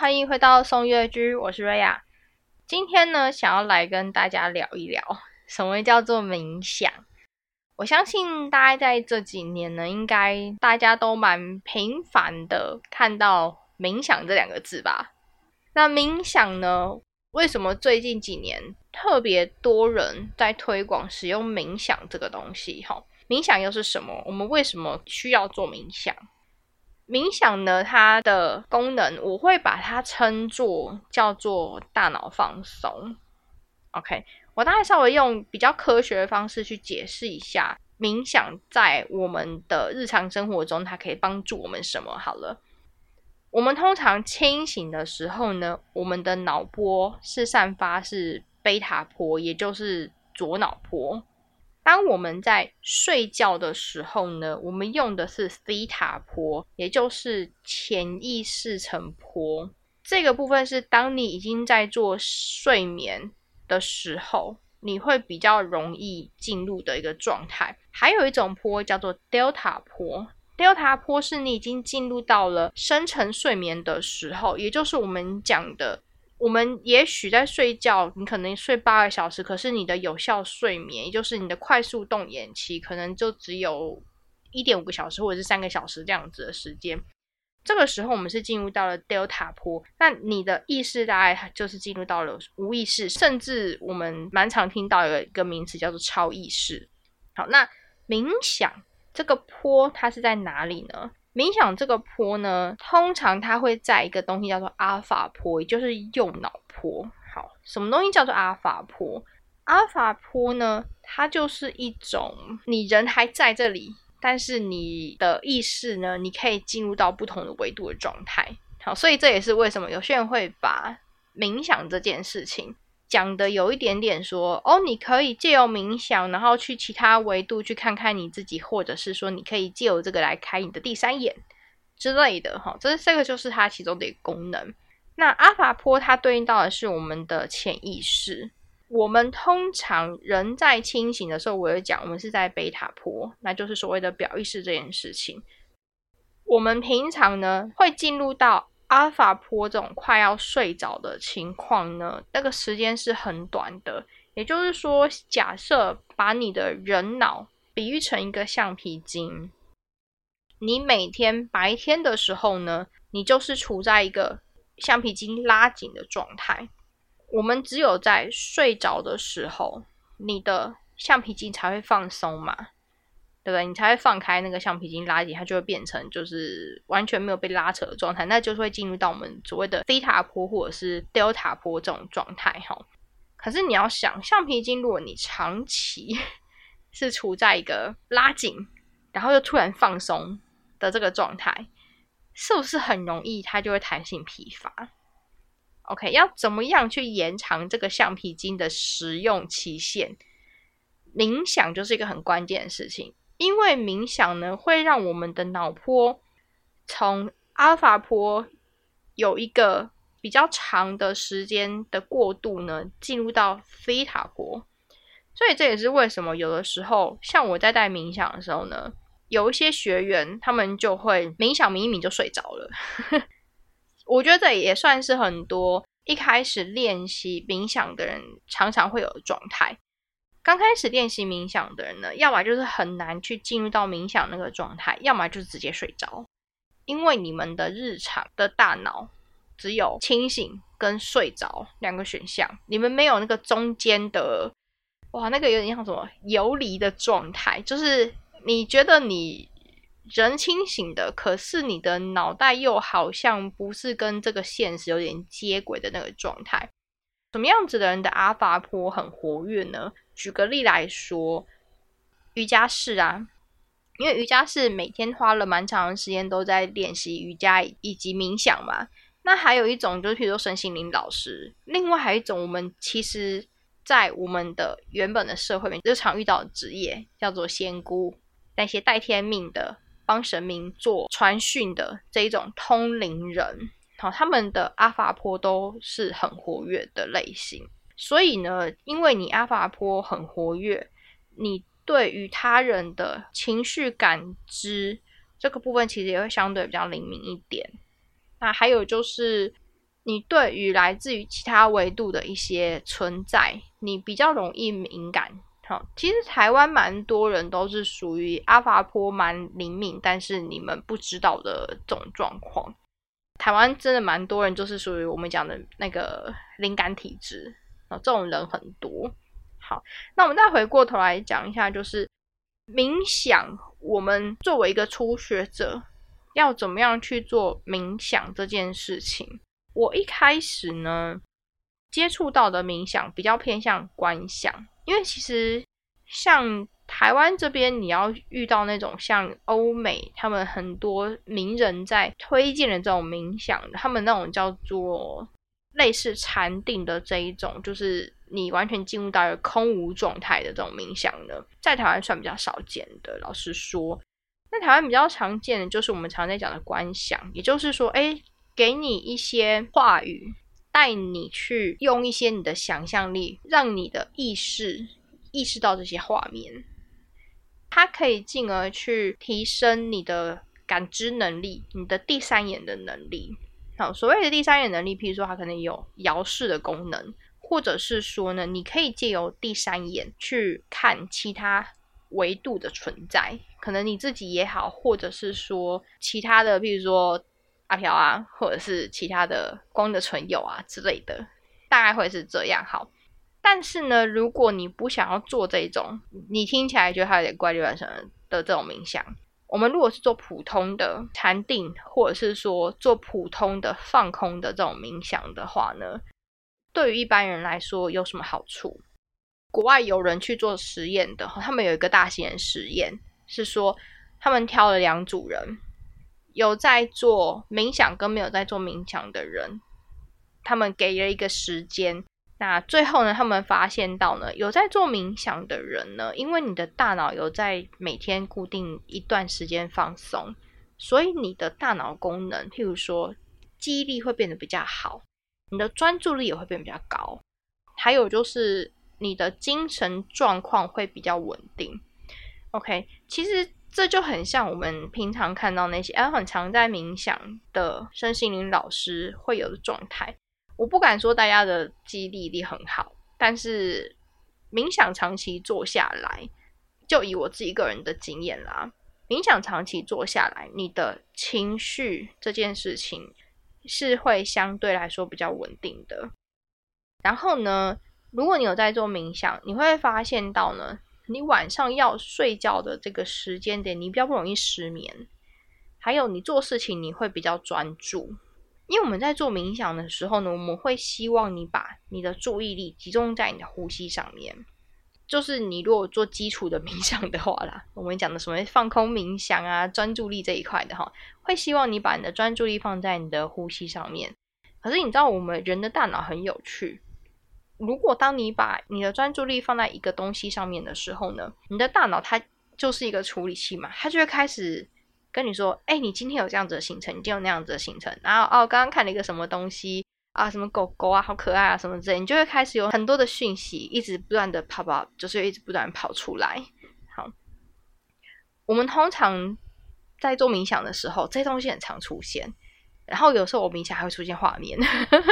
欢迎回到松月居，我是瑞亚。今天呢，想要来跟大家聊一聊什么叫做冥想。我相信大家在这几年呢，应该大家都蛮频繁的看到“冥想”这两个字吧。那冥想呢，为什么最近几年特别多人在推广使用冥想这个东西？哈，冥想又是什么？我们为什么需要做冥想？冥想呢，它的功能我会把它称作叫做大脑放松。OK，我大概稍微用比较科学的方式去解释一下冥想在我们的日常生活中它可以帮助我们什么。好了，我们通常清醒的时候呢，我们的脑波是散发是贝塔波，也就是左脑波。当我们在睡觉的时候呢，我们用的是西塔波，也就是潜意识层波。这个部分是当你已经在做睡眠的时候，你会比较容易进入的一个状态。还有一种波叫做 Delta 波，Delta 波是你已经进入到了深层睡眠的时候，也就是我们讲的。我们也许在睡觉，你可能睡八个小时，可是你的有效睡眠，也就是你的快速动眼期，可能就只有一点五个小时或者是三个小时这样子的时间。这个时候，我们是进入到了 Delta 波，那你的意识大概就是进入到了无意识，甚至我们蛮常听到有一个名词叫做超意识。好，那冥想这个坡它是在哪里呢？冥想这个坡呢，通常它会在一个东西叫做阿法坡，也就是右脑坡。好，什么东西叫做阿法坡？阿法坡呢，它就是一种你人还在这里，但是你的意识呢，你可以进入到不同的维度的状态。好，所以这也是为什么有些人会把冥想这件事情。讲的有一点点说哦，你可以借由冥想，然后去其他维度去看看你自己，或者是说你可以借由这个来开你的第三眼之类的哈。这是这个就是它其中的一个功能。那阿法波它对应到的是我们的潜意识。我们通常人在清醒的时候，我有讲我们是在贝塔波，那就是所谓的表意识这件事情。我们平常呢会进入到。阿尔法波这种快要睡着的情况呢，那个时间是很短的。也就是说，假设把你的人脑比喻成一个橡皮筋，你每天白天的时候呢，你就是处在一个橡皮筋拉紧的状态。我们只有在睡着的时候，你的橡皮筋才会放松嘛。对不对？你才会放开那个橡皮筋拉紧，它就会变成就是完全没有被拉扯的状态，那就是会进入到我们所谓的西塔坡或者是 delta 坡这种状态哈。可是你要想，橡皮筋如果你长期 是处在一个拉紧，然后又突然放松的这个状态，是不是很容易它就会弹性疲乏？OK，要怎么样去延长这个橡皮筋的使用期限？冥想就是一个很关键的事情。因为冥想呢，会让我们的脑波从阿尔法波有一个比较长的时间的过渡呢，进入到西塔波。所以这也是为什么有的时候，像我在带冥想的时候呢，有一些学员他们就会冥想冥一冥就睡着了。我觉得这也算是很多一开始练习冥想的人常常会有的状态。刚开始练习冥想的人呢，要么就是很难去进入到冥想那个状态，要么就是直接睡着。因为你们的日常的大脑只有清醒跟睡着两个选项，你们没有那个中间的，哇，那个有点像什么游离的状态，就是你觉得你人清醒的，可是你的脑袋又好像不是跟这个现实有点接轨的那个状态。什么样子的人的阿法波很活跃呢？举个例来说，瑜伽室啊，因为瑜伽室每天花了蛮长的时间都在练习瑜伽以及冥想嘛。那还有一种就是，譬如说身心灵老师。另外还有一种，我们其实在我们的原本的社会里面日常遇到的职业叫做仙姑，那些带天命的、帮神明做传讯的这一种通灵人，好，他们的阿法波都是很活跃的类型。所以呢，因为你阿法波很活跃，你对于他人的情绪感知这个部分其实也会相对比较灵敏一点。那还有就是，你对于来自于其他维度的一些存在，你比较容易敏感。好，其实台湾蛮多人都是属于阿法波蛮灵敏，但是你们不知道的这种状况。台湾真的蛮多人，就是属于我们讲的那个灵感体质啊，这种人很多。好，那我们再回过头来讲一下，就是冥想。我们作为一个初学者，要怎么样去做冥想这件事情？我一开始呢，接触到的冥想比较偏向观想，因为其实像。台湾这边，你要遇到那种像欧美，他们很多名人在推荐的这种冥想，他们那种叫做类似禅定的这一种，就是你完全进入到一个空无状态的这种冥想呢，在台湾算比较少见的。老实说，那台湾比较常见的就是我们常在讲的观想，也就是说，哎，给你一些话语，带你去用一些你的想象力，让你的意识意识到这些画面。它可以进而去提升你的感知能力，你的第三眼的能力。好，所谓的第三眼能力，譬如说它可能有遥视的功能，或者是说呢，你可以借由第三眼去看其他维度的存在，可能你自己也好，或者是说其他的，譬如说阿飘啊，或者是其他的光的存有啊之类的，大概会是这样。好。但是呢，如果你不想要做这种，你听起来觉得它有点怪力乱神的这种冥想，我们如果是做普通的禅定，或者是说做普通的放空的这种冥想的话呢，对于一般人来说有什么好处？国外有人去做实验的，他们有一个大型的实验，是说他们挑了两组人，有在做冥想跟没有在做冥想的人，他们给了一个时间。那最后呢，他们发现到呢，有在做冥想的人呢，因为你的大脑有在每天固定一段时间放松，所以你的大脑功能，譬如说记忆力会变得比较好，你的专注力也会变比较高，还有就是你的精神状况会比较稳定。OK，其实这就很像我们平常看到那些哎很常在冥想的身心灵老师会有的状态。我不敢说大家的记忆力力很好，但是冥想长期做下来，就以我自己个人的经验啦，冥想长期做下来，你的情绪这件事情是会相对来说比较稳定的。然后呢，如果你有在做冥想，你会发现到呢，你晚上要睡觉的这个时间点，你比较不容易失眠，还有你做事情你会比较专注。因为我们在做冥想的时候呢，我们会希望你把你的注意力集中在你的呼吸上面。就是你如果做基础的冥想的话啦，我们讲的什么放空冥想啊、专注力这一块的哈，会希望你把你的专注力放在你的呼吸上面。可是你知道，我们人的大脑很有趣。如果当你把你的专注力放在一个东西上面的时候呢，你的大脑它就是一个处理器嘛，它就会开始。跟你说，哎，你今天有这样子的行程，你今天有那样子的行程，然后哦，刚刚看了一个什么东西啊，什么狗狗啊，好可爱啊，什么之类，你就会开始有很多的讯息，一直不断的跑跑，就是一直不断跑出来。好，我们通常在做冥想的时候，这些东西很常出现，然后有时候我冥想还会出现画面。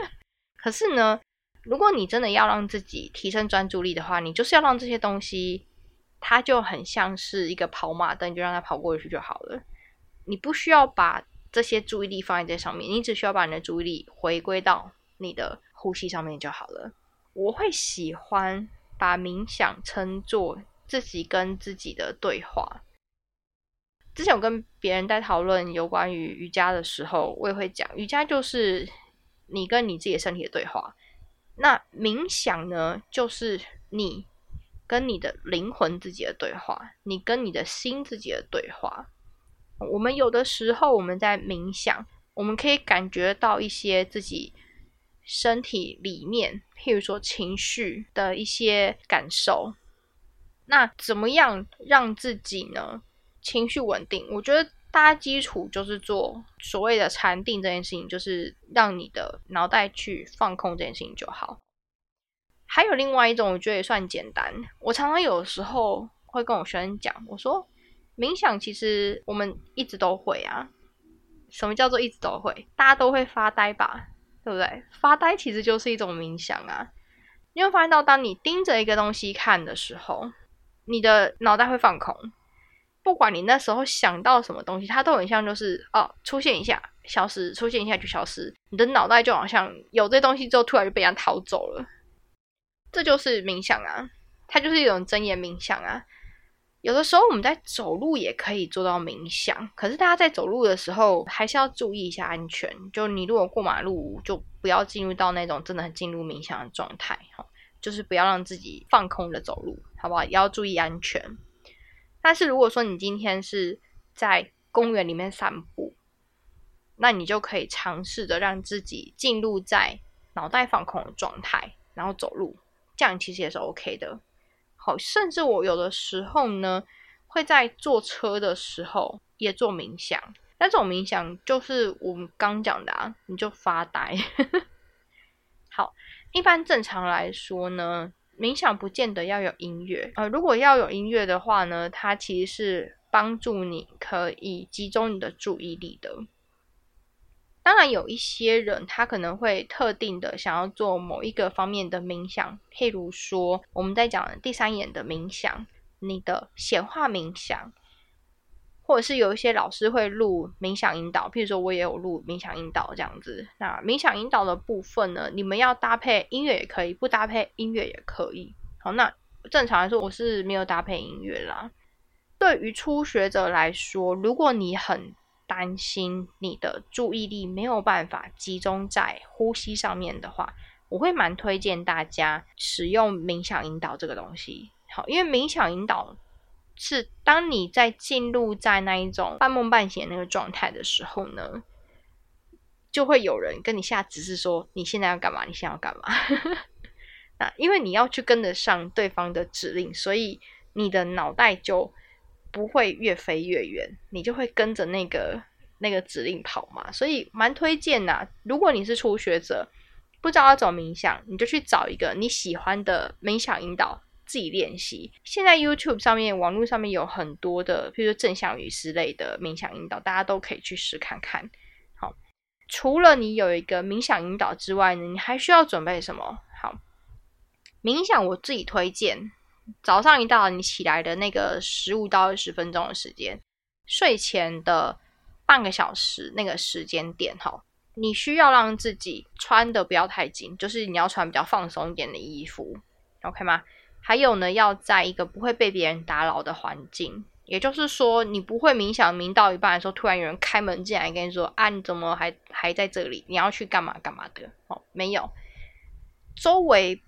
可是呢，如果你真的要让自己提升专注力的话，你就是要让这些东西，它就很像是一个跑马灯，就让它跑过去就好了。你不需要把这些注意力放在这上面，你只需要把你的注意力回归到你的呼吸上面就好了。我会喜欢把冥想称作自己跟自己的对话。之前我跟别人在讨论有关于瑜伽的时候，我也会讲，瑜伽就是你跟你自己的身体的对话。那冥想呢，就是你跟你的灵魂自己的对话，你跟你的心自己的对话。我们有的时候我们在冥想，我们可以感觉到一些自己身体里面，譬如说情绪的一些感受。那怎么样让自己呢情绪稳定？我觉得大家基础就是做所谓的禅定这件事情，就是让你的脑袋去放空这件事情就好。还有另外一种，我觉得也算简单。我常常有时候会跟我学生讲，我说。冥想其实我们一直都会啊。什么叫做一直都会？大家都会发呆吧？对不对？发呆其实就是一种冥想啊。你会发现到，当你盯着一个东西看的时候，你的脑袋会放空。不管你那时候想到什么东西，它都很像就是哦，出现一下消失，出现一下就消失。你的脑袋就好像有这东西之后，突然就被人家逃走了。这就是冥想啊，它就是一种真言冥想啊。有的时候我们在走路也可以做到冥想，可是大家在走路的时候还是要注意一下安全。就你如果过马路，就不要进入到那种真的很进入冥想的状态，哈，就是不要让自己放空的走路，好不好？也要注意安全。但是如果说你今天是在公园里面散步，那你就可以尝试着让自己进入在脑袋放空的状态，然后走路，这样其实也是 OK 的。好，甚至我有的时候呢，会在坐车的时候也做冥想。那这种冥想就是我们刚讲的啊，你就发呆。好，一般正常来说呢，冥想不见得要有音乐呃，如果要有音乐的话呢，它其实是帮助你可以集中你的注意力的。当然，有一些人他可能会特定的想要做某一个方面的冥想，譬如说我们在讲第三眼的冥想，你的显化冥想，或者是有一些老师会录冥想引导，譬如说我也有录冥想引导这样子。那冥想引导的部分呢，你们要搭配音乐也可以，不搭配音乐也可以。好，那正常来说我是没有搭配音乐啦。对于初学者来说，如果你很担心你的注意力没有办法集中在呼吸上面的话，我会蛮推荐大家使用冥想引导这个东西。好，因为冥想引导是当你在进入在那一种半梦半醒那个状态的时候呢，就会有人跟你下指示说你现在要干嘛，你现在要干嘛。那因为你要去跟得上对方的指令，所以你的脑袋就。不会越飞越远，你就会跟着那个那个指令跑嘛，所以蛮推荐呐。如果你是初学者，不知道要怎么冥想，你就去找一个你喜欢的冥想引导，自己练习。现在 YouTube 上面、网络上面有很多的，比如说正向语之类的冥想引导，大家都可以去试看看。好，除了你有一个冥想引导之外呢，你还需要准备什么？好，冥想我自己推荐。早上一到，你起来的那个十五到二十分钟的时间，睡前的半个小时那个时间点，哈，你需要让自己穿的不要太紧，就是你要穿比较放松一点的衣服，OK 吗？还有呢，要在一个不会被别人打扰的环境，也就是说，你不会冥想冥到一半的时候，突然有人开门进来跟你说：“啊，你怎么还还在这里？你要去干嘛干嘛的？”哦，没有，周围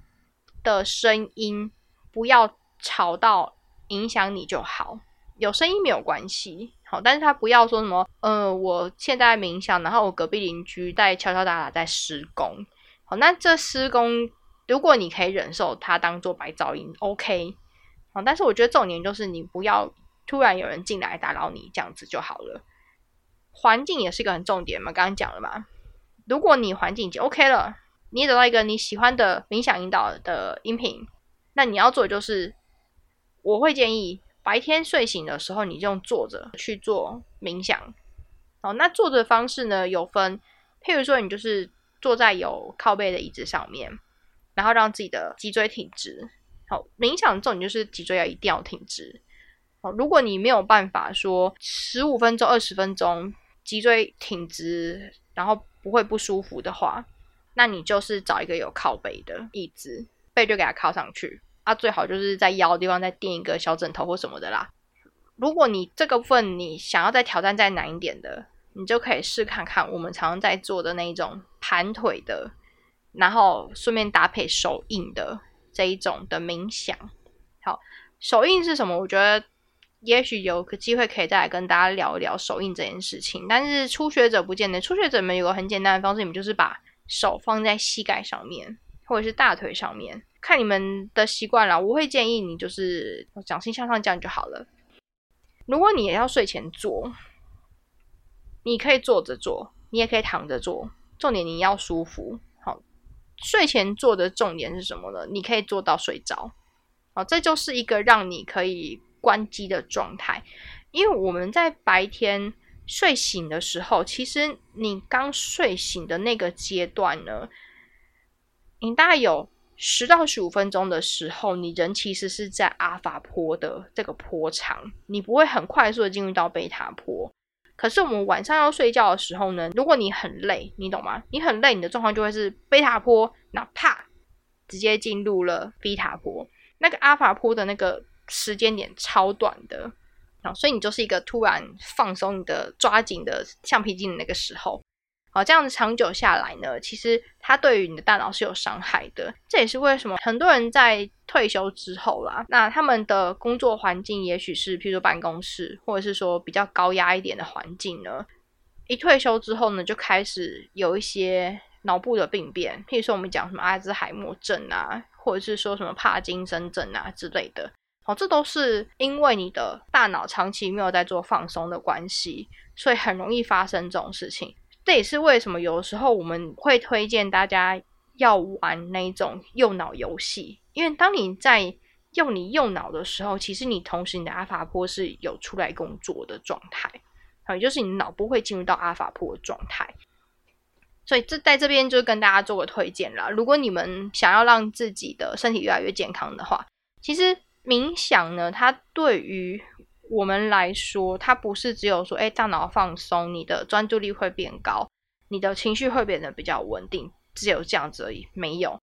的声音。不要吵到影响你就好，有声音没有关系，好，但是他不要说什么，呃，我现在冥想，然后我隔壁邻居在敲敲打打在施工，好，那这施工如果你可以忍受它当做白噪音，OK，好，但是我觉得重点就是你不要突然有人进来打扰你，这样子就好了。环境也是一个很重点嘛，刚刚讲了嘛，如果你环境已经 OK 了，你找到一个你喜欢的冥想引导的音频。那你要做的就是，我会建议白天睡醒的时候，你就用坐着去做冥想。哦，那坐着方式呢有分，譬如说你就是坐在有靠背的椅子上面，然后让自己的脊椎挺直。好，冥想重点就是脊椎要一定要挺直。哦，如果你没有办法说十五分钟、二十分钟脊椎挺直，然后不会不舒服的话，那你就是找一个有靠背的椅子。背就给它靠上去啊，最好就是在腰的地方再垫一个小枕头或什么的啦。如果你这个部分你想要再挑战再难一点的，你就可以试看看我们常常在做的那一种盘腿的，然后顺便搭配手印的这一种的冥想。好，手印是什么？我觉得也许有个机会可以再来跟大家聊一聊手印这件事情。但是初学者不见得，初学者们有个很简单的方式，你们就是把手放在膝盖上面。或者是大腿上面，看你们的习惯了。我会建议你就是掌心向上这样就好了。如果你也要睡前做，你可以坐着做，你也可以躺着做。重点你要舒服。好，睡前做的重点是什么呢？你可以做到睡着。好，这就是一个让你可以关机的状态。因为我们在白天睡醒的时候，其实你刚睡醒的那个阶段呢，你大概有十到十五分钟的时候，你人其实是在阿法坡的这个坡长，你不会很快速的进入到贝塔坡。可是我们晚上要睡觉的时候呢，如果你很累，你懂吗？你很累，你的状况就会是贝塔坡，哪怕，直接进入了贝塔坡。那个阿法坡的那个时间点超短的，啊，所以你就是一个突然放松你的抓紧的橡皮筋的那个时候。好，这样子长久下来呢，其实它对于你的大脑是有伤害的。这也是为什么很多人在退休之后啦，那他们的工作环境也许是，譬如说办公室，或者是说比较高压一点的环境呢，一退休之后呢，就开始有一些脑部的病变，譬如说我们讲什么阿兹海默症啊，或者是说什么帕金森症啊之类的。好，这都是因为你的大脑长期没有在做放松的关系，所以很容易发生这种事情。这也是为什么有的时候我们会推荐大家要玩那种右脑游戏，因为当你在用你右脑的时候，其实你同时你的阿法波是有出来工作的状态，好，也就是你脑部会进入到阿法波的状态。所以这在这边就跟大家做个推荐啦。如果你们想要让自己的身体越来越健康的话，其实冥想呢，它对于我们来说，它不是只有说，哎，大脑放松，你的专注力会变高，你的情绪会变得比较稳定，只有这样子而已。没有，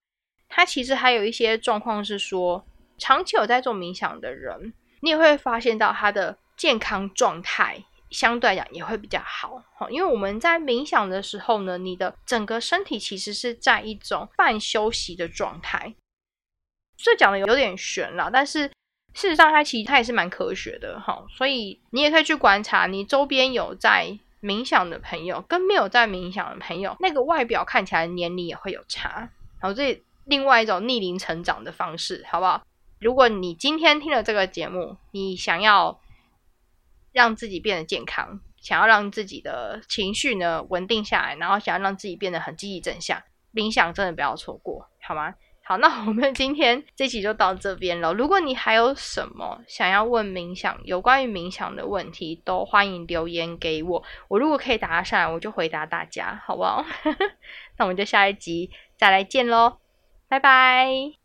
它其实还有一些状况是说，长期有在做冥想的人，你也会发现到他的健康状态相对来讲也会比较好。好，因为我们在冥想的时候呢，你的整个身体其实是在一种半休息的状态。这讲的有点悬了，但是。事实上，它其实它也是蛮科学的哈，所以你也可以去观察你周边有在冥想的朋友跟没有在冥想的朋友，那个外表看起来年龄也会有差。好，这另外一种逆龄成长的方式，好不好？如果你今天听了这个节目，你想要让自己变得健康，想要让自己的情绪呢稳定下来，然后想要让自己变得很积极正向，冥想真的不要错过，好吗？好，那我们今天 这集就到这边了。如果你还有什么想要问冥想有关于冥想的问题，都欢迎留言给我。我如果可以答上来，我就回答大家，好不好？那我们就下一集再来见喽，拜拜。